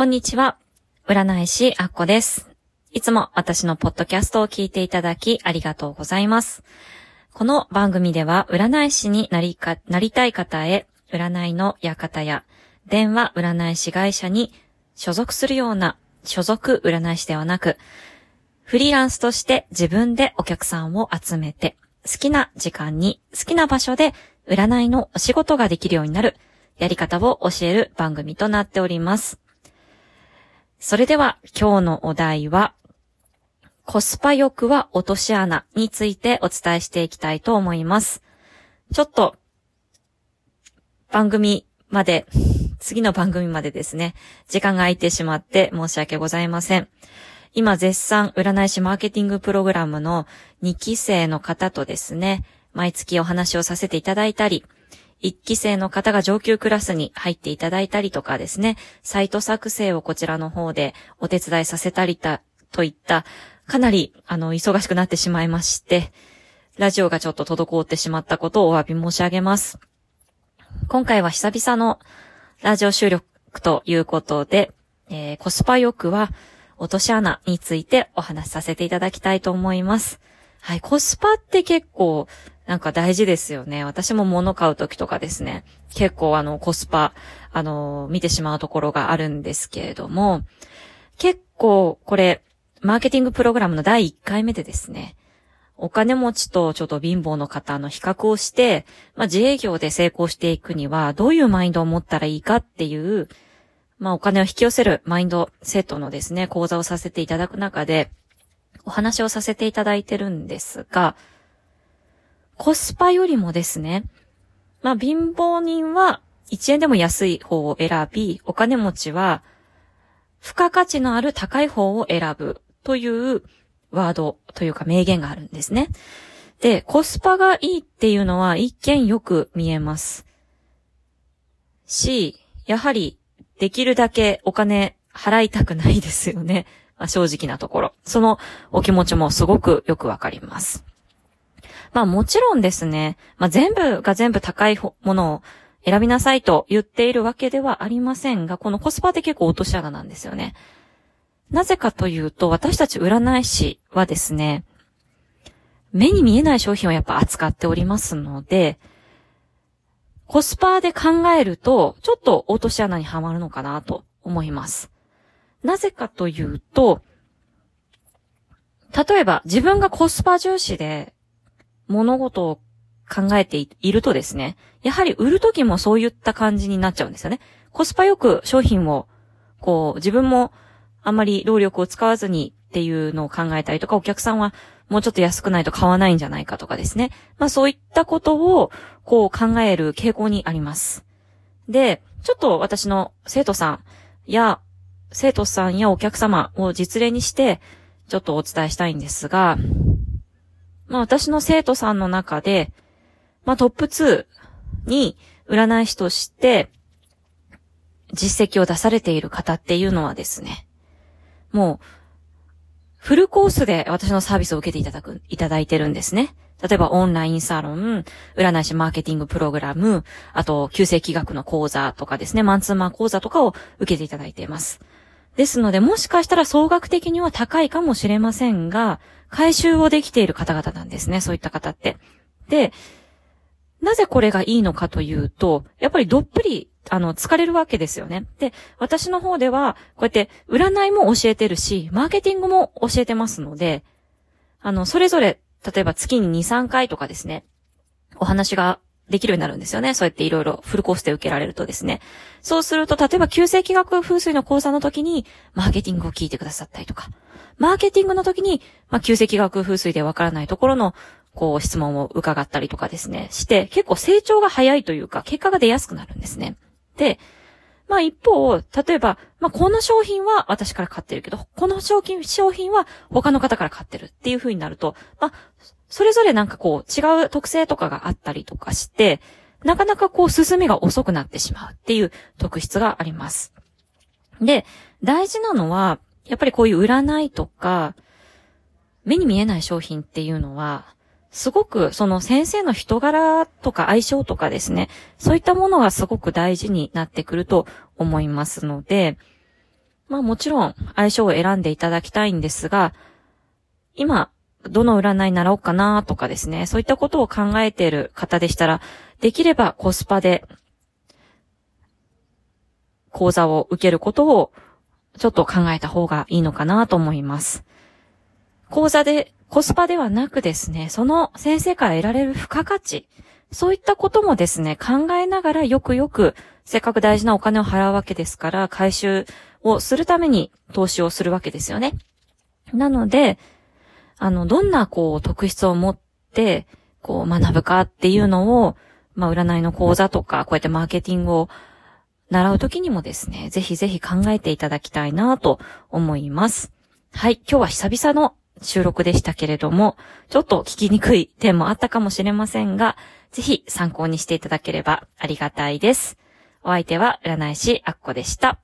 こんにちは。占い師アッコです。いつも私のポッドキャストを聞いていただきありがとうございます。この番組では占い師になりか、なりたい方へ占いの館や電話占い師会社に所属するような所属占い師ではなく、フリーランスとして自分でお客さんを集めて、好きな時間に好きな場所で占いのお仕事ができるようになるやり方を教える番組となっております。それでは今日のお題は、コスパ欲は落とし穴についてお伝えしていきたいと思います。ちょっと、番組まで、次の番組までですね、時間が空いてしまって申し訳ございません。今絶賛占い師マーケティングプログラムの2期生の方とですね、毎月お話をさせていただいたり、1期生の方が上級クラスに入っていただいたりとかですね、サイト作成をこちらの方でお手伝いさせたりた、といった、かなり、あの、忙しくなってしまいまして、ラジオがちょっと滞ってしまったことをお詫び申し上げます。今回は久々のラジオ収録ということで、えーコスパ欲は落とし穴についてお話しさせていただきたいと思います。はい、コスパって結構なんか大事ですよね。私も物買うときとかですね、結構あのコスパ、あの見てしまうところがあるんですけれども、結構これ、マーケティングプログラムの第1回目でですね、お金持ちとちょっと貧乏の方の比較をして、まあ自営業で成功していくにはどういうマインドを持ったらいいかっていう、まあお金を引き寄せるマインドセットのですね、講座をさせていただく中で、お話をさせていただいてるんですが、コスパよりもですね、まあ貧乏人は1円でも安い方を選び、お金持ちは付加価値のある高い方を選ぶというワードというか名言があるんですね。で、コスパがいいっていうのは一見よく見えます。し、やはりできるだけお金払いたくないですよね。まあ、正直なところ。そのお気持ちもすごくよくわかります。まあもちろんですね、まあ全部が全部高いものを選びなさいと言っているわけではありませんが、このコスパって結構落とし穴なんですよね。なぜかというと、私たち占い師はですね、目に見えない商品をやっぱ扱っておりますので、コスパで考えると、ちょっと落とし穴にはまるのかなと思います。なぜかというと、例えば自分がコスパ重視で物事を考えているとですね、やはり売るときもそういった感じになっちゃうんですよね。コスパよく商品を、こう、自分もあんまり労力を使わずにっていうのを考えたりとか、お客さんはもうちょっと安くないと買わないんじゃないかとかですね。まあそういったことを、こう考える傾向にあります。で、ちょっと私の生徒さんや、生徒さんやお客様を実例にして、ちょっとお伝えしたいんですが、まあ私の生徒さんの中で、まあトップ2に占い師として実績を出されている方っていうのはですね、もうフルコースで私のサービスを受けていただく、いただいてるんですね。例えばオンラインサロン、占い師マーケティングプログラム、あと旧世紀学の講座とかですね、マンツーマン講座とかを受けていただいています。ですので、もしかしたら総額的には高いかもしれませんが、回収をできている方々なんですね、そういった方って。で、なぜこれがいいのかというと、やっぱりどっぷり、あの、疲れるわけですよね。で、私の方では、こうやって、占いも教えてるし、マーケティングも教えてますので、あの、それぞれ、例えば月に2、3回とかですね、お話ができるようになるんですよね。そうやっていろいろフルコースで受けられるとですね。そうすると、例えば、急性気学風水の講座の時に、マーケティングを聞いてくださったりとか、マーケティングの時に、まあ、急性気学風水でわからないところの、こう、質問を伺ったりとかですね、して、結構成長が早いというか、結果が出やすくなるんですね。で、まあ一方、例えば、まあこの商品は私から買ってるけど、この商品、商品は他の方から買ってるっていう風になると、まあ、それぞれなんかこう違う特性とかがあったりとかして、なかなかこう進みが遅くなってしまうっていう特質があります。で、大事なのは、やっぱりこういう占いとか、目に見えない商品っていうのは、すごくその先生の人柄とか相性とかですね、そういったものがすごく大事になってくると思いますので、まあもちろん相性を選んでいただきたいんですが、今、どの占い習おうかなとかですね、そういったことを考えている方でしたら、できればコスパで講座を受けることをちょっと考えた方がいいのかなと思います。講座でコスパではなくですね、その先生から得られる付加価値、そういったこともですね、考えながらよくよく、せっかく大事なお金を払うわけですから、回収をするために投資をするわけですよね。なので、あの、どんなこう特質を持って、こう学ぶかっていうのを、まあ占いの講座とか、こうやってマーケティングを習うときにもですね、ぜひぜひ考えていただきたいなと思います。はい、今日は久々の収録でしたけれども、ちょっと聞きにくい点もあったかもしれませんが、ぜひ参考にしていただければありがたいです。お相手は占い師アッコでした。